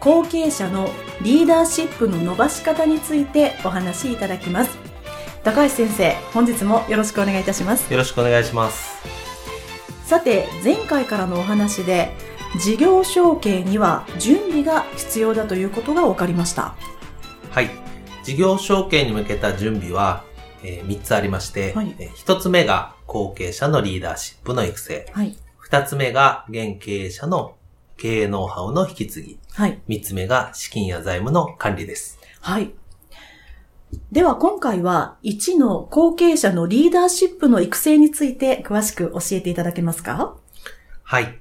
後継者のリーダーシップの伸ばし方についてお話しいただきます。高橋先生本日もよろしくお願いいたします。よろしくお願いします。さて前回からのお話で事業承継には準備が必要だということが分かりました。はい。事業承継に向けた準備は、えー、3つありまして、はい、えー、1つ目が後継者のリーダーシップの育成、はい、2つ目が現経営者の経営ノウハウの引き継ぎ。はい。三つ目が資金や財務の管理です。はい。では今回は1の後継者のリーダーシップの育成について詳しく教えていただけますか？はい。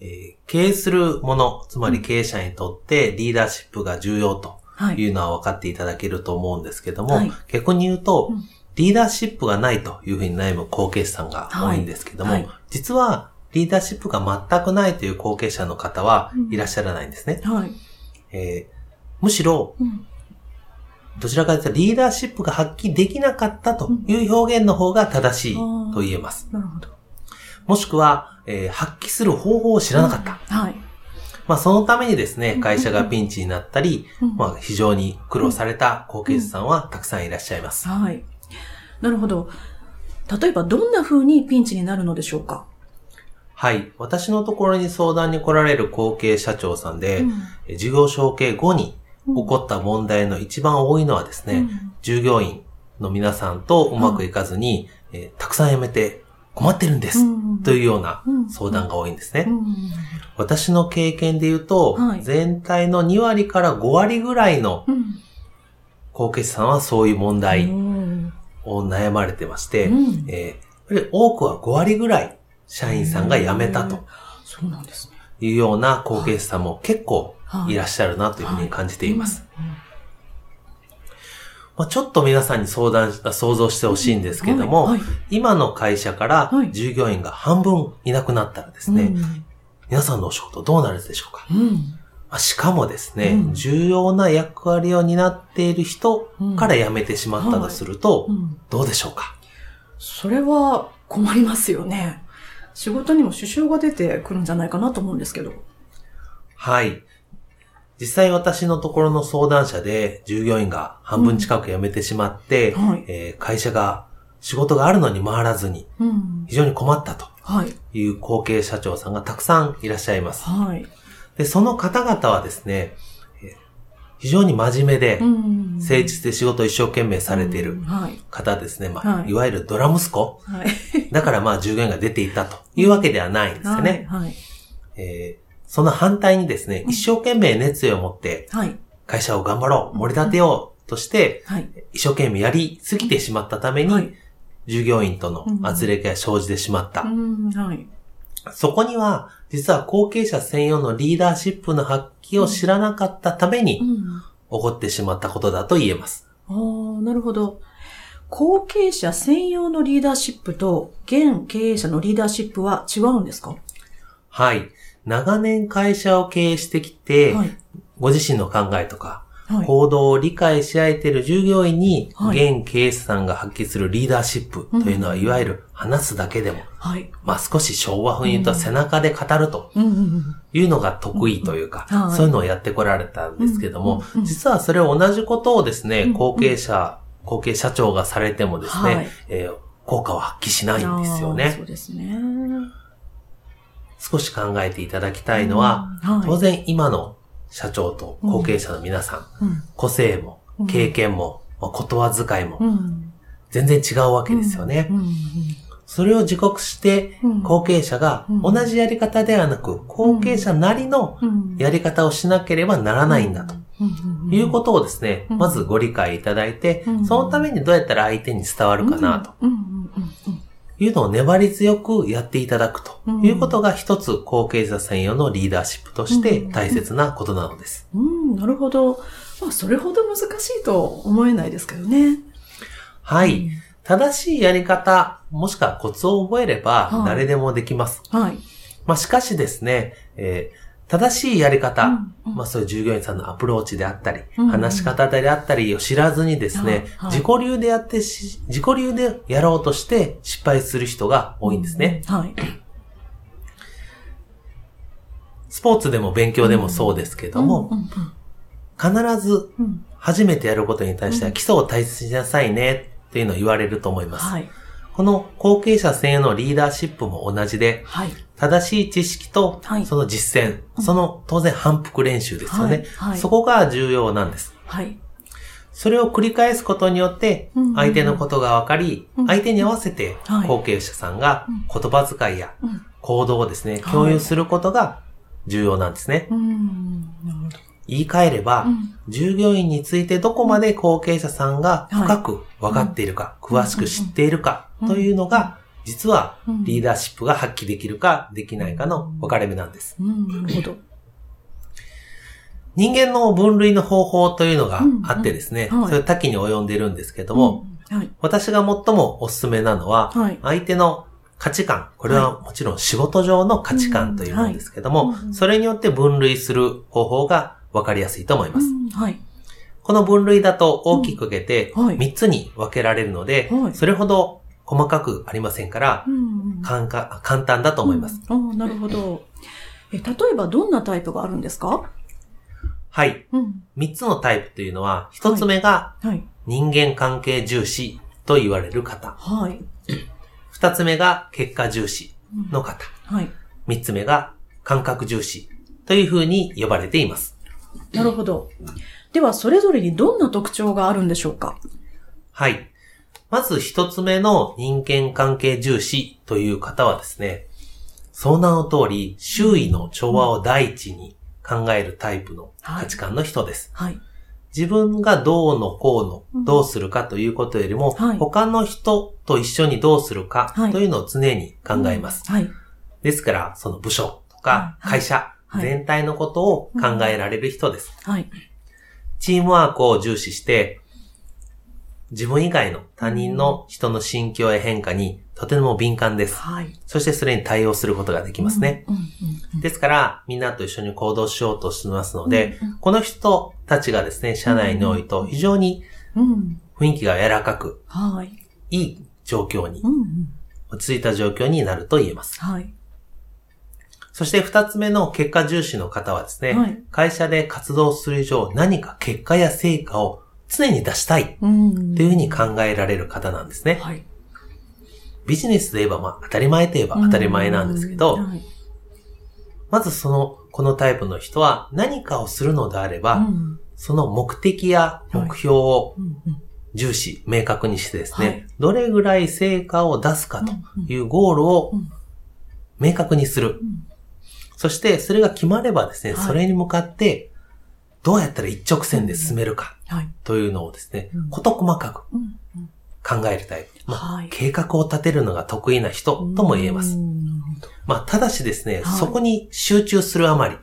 えー、経営するもの、つまり経営者にとってリーダーシップが重要というのは分かっていただけると思うんですけども、はい、逆に言うと、うん、リーダーシップがないというふうに悩む後継者さんが多いんですけども、はいはい、実はリーダーシップが全くないという後継者の方はいらっしゃらないんですね。うん、はい。えー、むしろ、うん、どちらかというとリーダーシップが発揮できなかったという表現の方が正しいと言えます。なるほど。もしくは、えー、発揮する方法を知らなかった。はい。まあそのためにですね、会社がピンチになったり、まあ非常に苦労された後継者さんはたくさんいらっしゃいます。はい。なるほど。例えばどんな風にピンチになるのでしょうか？はい。私のところに相談に来られる後継社長さんで、うん、事業承継後に起こった問題の一番多いのはですね、うん、従業員の皆さんとうまくいかずに、うん、えー、たくさん辞めて困ってるんです、というような相談が多いんですね。私の経験で言うと、はい、全体の2割から5割ぐらいの後継者さんはそういう問題を悩まれてまして、えー、多くは5割ぐらい社員さんが辞めたと。そうなんですね。いうような後継者さんも結構い。らっしゃるなというふうに感じています。まあ、ちょっと皆さんに相談、想像してほしいんですけども、はいはい、今の会社から従業員が半分いなくなったらですね、皆さんのお仕事どうなるでしょうか、うん。まあ、しかもですね、うん、重要な役割を担っている人から辞めてしまったとすると、どうでしょうか、それは困りますよね。仕事にも支障が出てくるんじゃないかなと思うんですけど。はい。実際私のところの相談者で従業員が半分近く辞めてしまって、うんはい、えー、会社が仕事があるのに回らずに、非常に困ったという後継社長さんがたくさんいらっしゃいます。はい、でその方々はですね、非常に真面目で、誠実で仕事を一生懸命されている方ですね。まあ、い。わゆるドラ息子。だからまあ、従業員が出ていたというわけではないんですよね。えその反対にですね、一生懸命熱意を持って、会社を頑張ろう、盛り立てようとして、一生懸命やりすぎてしまったために、従業員との圧力が生じてしまった。そこには、実は後継者専用のリーダーシップの発揮を知らなかったために、起こってしまったことだと言えます。ああ、なるほど。後継者専用のリーダーシップと現経営者のリーダーシップは違うんですか？はい。長年会社を経営してきて、はい、ご自身の考えとか、行動を理解し合えている従業員に、現経営者さんが発揮するリーダーシップというのは、いわゆる話すだけでも、まあ少し昭和風に言うと背中で語ると。いうのが得意というか、そういうのをやってこられたんですけども、実はそれを同じことをですね、後継者、後継社長がされてもですね、え効果を発揮しないんですよね。そうですね。少し考えていただきたいのは、当然今の社長と後継者の皆さん、うん、個性も経験も、まあ、言葉遣いも、全然違うわけですよね。それを自覚して、後継者が同じやり方ではなく、後継者なりのやり方をしなければならないんだと。いうことをですね、まずご理解いただいて、そのためにどうやったら相手に伝わるかなと。いうのを粘り強くやっていただくということが一つ後継者専用のリーダーシップとして大切なことなのです。うん、なるほど。まあ、それほど難しいと思えないですけどね。はい。正しいやり方、もしくはコツを覚えれば、誰でもできます。はい。まあ、しかしですね、えー正しいやり方、うんうん、まあそういう従業員さんのアプローチであったり、うんうん、話し方であったりを知らずにですね、はい、自己流でやってし、自己流でやろうとして失敗する人が多いんですね。うん、はい。スポーツでも勉強でもそうですけども、必ず初めてやることに対しては基礎を大切にしなさいねっていうのを言われると思います。はい、この後継者専用のリーダーシップも同じで、はい、正しい知識とその実践、はい、その当然反復練習ですよね、はい、そこが重要なんです。それを繰り返すことによって、相手のことが分かり、相手に合わせて後継者さんが言葉遣いや行動をですね、共有することが重要なんですね。言い換えれば、うん、従業員についてどこまで後継者さんが深く分かっているか、はい、詳しく知っているかというのが、実はリーダーシップが発揮できるかできないかの分かれ目なんです。なるほど。人間の分類の方法というのがあってですね、それ多岐に及んでいるんですけども、はい、私が最もおすすめなのは、相手の価値観。これはもちろん仕事上の価値観というものですけども、それによって分類する方法がわかりやすいと思います。はい。この分類だと大きく分けて3つに分けられるので、それほど細かくありませんから、簡単だと思います。あなるほどえ。例えばどんなタイプがあるんですか？はい、うん。3つのタイプというのは、1つ目が人間関係重視と言われる方。はい。2つ目が結果重視の方。はい。3つ目が感覚重視というふうに呼ばれています。なるほど。では、それぞれにどんな特徴があるんでしょうか？はい。まず一つ目の人間関係重視という方はですね、その名の通り、周囲の調和を第一に考えるタイプの価値観の人です。はい。自分がどうのこうの、どうするかということよりも、はい、他の人と一緒にどうするかというのを常に考えます。はい。ですから、その部署とか会社、全体のことを考えられる人です。はい。チームワークを重視して、自分以外の他人の人の心境や変化にとても敏感です。はい。そしてそれに対応することができますね。ですから、みんなと一緒に行動しようとしてますので、うんうん、この人たちがですね、社内においと非常に雰囲気が柔らかく、はい。いい状況に、落ち着いた状況になると言えます。はい。そして二つ目の結果重視の方はですね、はい、会社で活動する以上何か結果や成果を常に出したいというふうに考えられる方なんですね。はい、ビジネスで言えば、まあ当たり前といえば当たり前なんですけど、はい、まずその、このタイプの人は何かをするのであれば、その目的や目標を重視、明確にしてですね、どれぐらい成果を出すかというゴールを明確にする。そして、それが決まればですね、はい、それに向かって、どうやったら一直線で進めるか、というのをですね、事細かく考えるタイプ。まあ、はい、計画を立てるのが得意な人とも言えます。まあ、ただしですね、はい、そこに集中するあまり、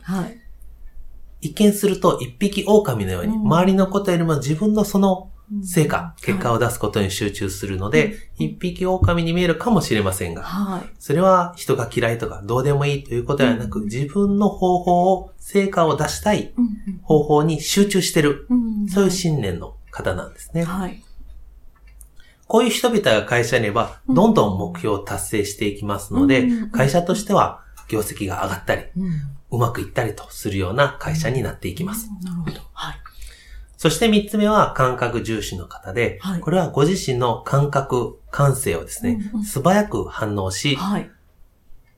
一見すると一匹狼のように、周りのことよりも自分のその成果、結果を出すことに集中するので、一匹狼に見えるかもしれませんが、それは人が嫌いとかどうでもいいということではなく、自分の方法を、成果を出したい方法に集中してる、そういう信念の方なんですね。こういう人々が会社にいれば、どんどん目標を達成していきますので、会社としては業績が上がったり、うまくいったりとするような会社になっていきます。なるほど。はい。そして三つ目は感覚重視の方で、はい、これはご自身の感覚、感性をですね、うんうん、素早く反応し、はい、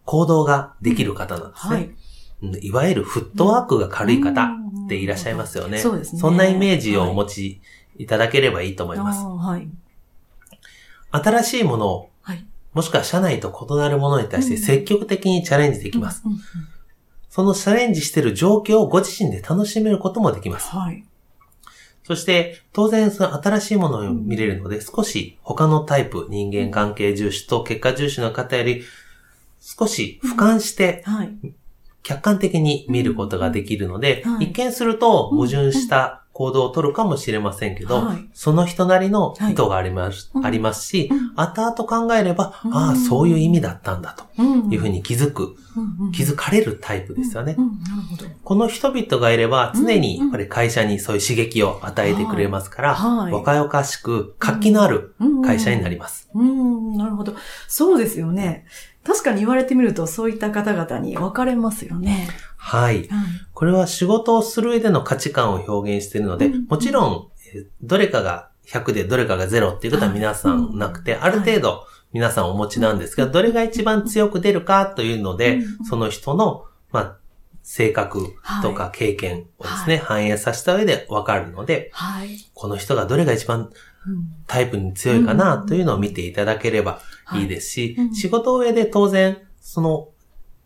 行動ができる方なんですね。はいいわゆるフットワークが軽い方っていらっしゃいますよね。そうですね。そんなイメージをお持ちいただければいいと思います。はい、新しいものを、はい、もしくは社内と異なるものに対して積極的にチャレンジできます。そのチャレンジしている状況をご自身で楽しめることもできます。はい、そして、当然その新しいものを見れるので、少し他のタイプ、人間関係重視と結果重視の方より、少し俯瞰して、客観的に見ることができるので、一見すると矛盾した行動を取るかもしれませんけど、はい、その人なりの意図があります、はい、ありますし、うん、後々考えれば、うん、ああ、そういう意味だったんだというふうに気づく、うん、気づかれるタイプですよね。この人々がいれば、常にやっぱり会社にそういう刺激を与えてくれますから、若々しく活気のある会社になります。うん、なるほど。そうですよね。確かに言われてみると、そういった方々に分かれますよね。はい。これは仕事をする上での価値観を表現しているので、もちろん、どれかが100でどれかが0っていうことは皆さんなくて、ある程度皆さんお持ちなんですが、どれが一番強く出るかというので、その人の、まあ、性格とか経験をですね、反映させた上でわかるので、この人がどれが一番タイプに強いかなというのを見ていただければいいですし、仕事上で当然、その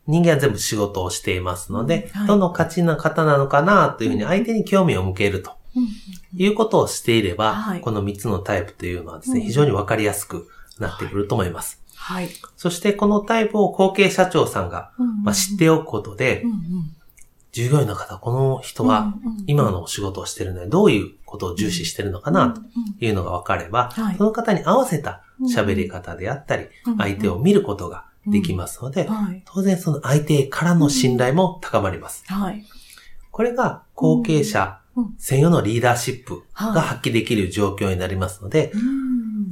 人間は全部仕事をしていますので、はい、どの価値な方なのかなというふうに相手に興味を向けるということをしていれば、はい、この3つのタイプというのはですね、非常にわかりやすくなってくると思います。はい。そしてこのタイプを後継社長さんが、まあ、知っておくことで、従業員の方、この人は今のお仕事をしているので、どういうことを重視しているのかなというのが分かれば、その方に合わせた喋り方であったり、相手を見ることができますので、はい、当然その相手からの信頼も高まります。はい、これが後継者専用のリーダーシップが発揮できる状況になりますので、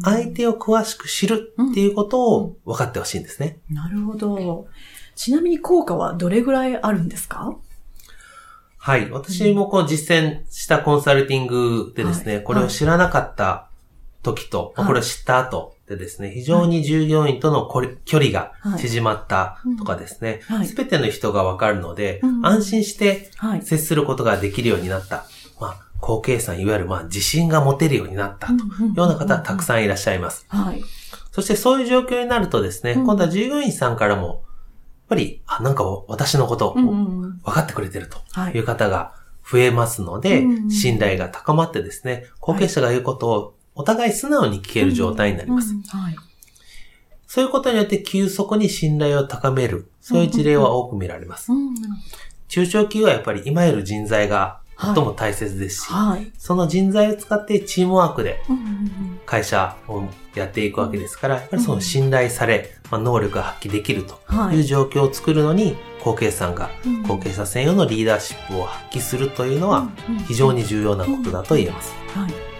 相手を詳しく知るっていうことを分かってほしいんですね。なるほど。ちなみに効果はどれぐらいあるんですか？はい。私もこう実践したコンサルティングでですね、はい、これを知らなかった時と、はい、これを知った後でですね、非常に従業員との距離が縮まったとかですね、す、べ、ての人がわかるので、安心して接することができるようになった。まあ、後継さん、いわゆるまあ自信が持てるようになったというような方はたくさんいらっしゃいます。そしてそういう状況になるとですね、今度は従業員さんからも、ぱり、あ、なんか私のことを分かってくれてるとい。う方が増えますので、信頼が高まってですね、後継者が言うことをお互い素直に聞ける状態になります。はい、そういうことによって急速に信頼を高める、そういう事例は多く見られます。中小企業はやっぱり今いる人材が最も大切ですし、はい、その人材を使ってチームワークで会社をやっていくわけですから、やっぱりその信頼され、まあ、能力が発揮できるとい。う状況を作るのに、後継さんが後継者専用のリーダーシップを発揮するというのは非常に重要なことだと言えます。はい。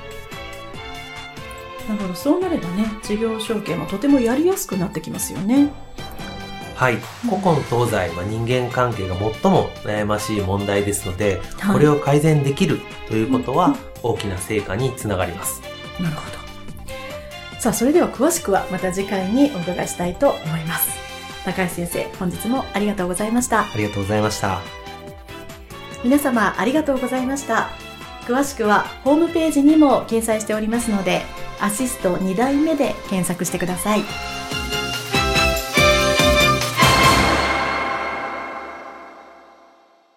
なるほど。そうなればね事業承継もとてもやりやすくなってきますよねはい。古今東西は人間関係が最も悩ましい問題ですので、はい、これを改善できるということは大きな成果につながります。なるほど。さあ、それでは詳しくはまた次回にお伺いしたいと思います。高橋先生、本日もありがとうございました。ありがとうございました。皆様ありがとうございました。詳しくはホームページにも掲載しておりますので、アシスト2代目で検索してください。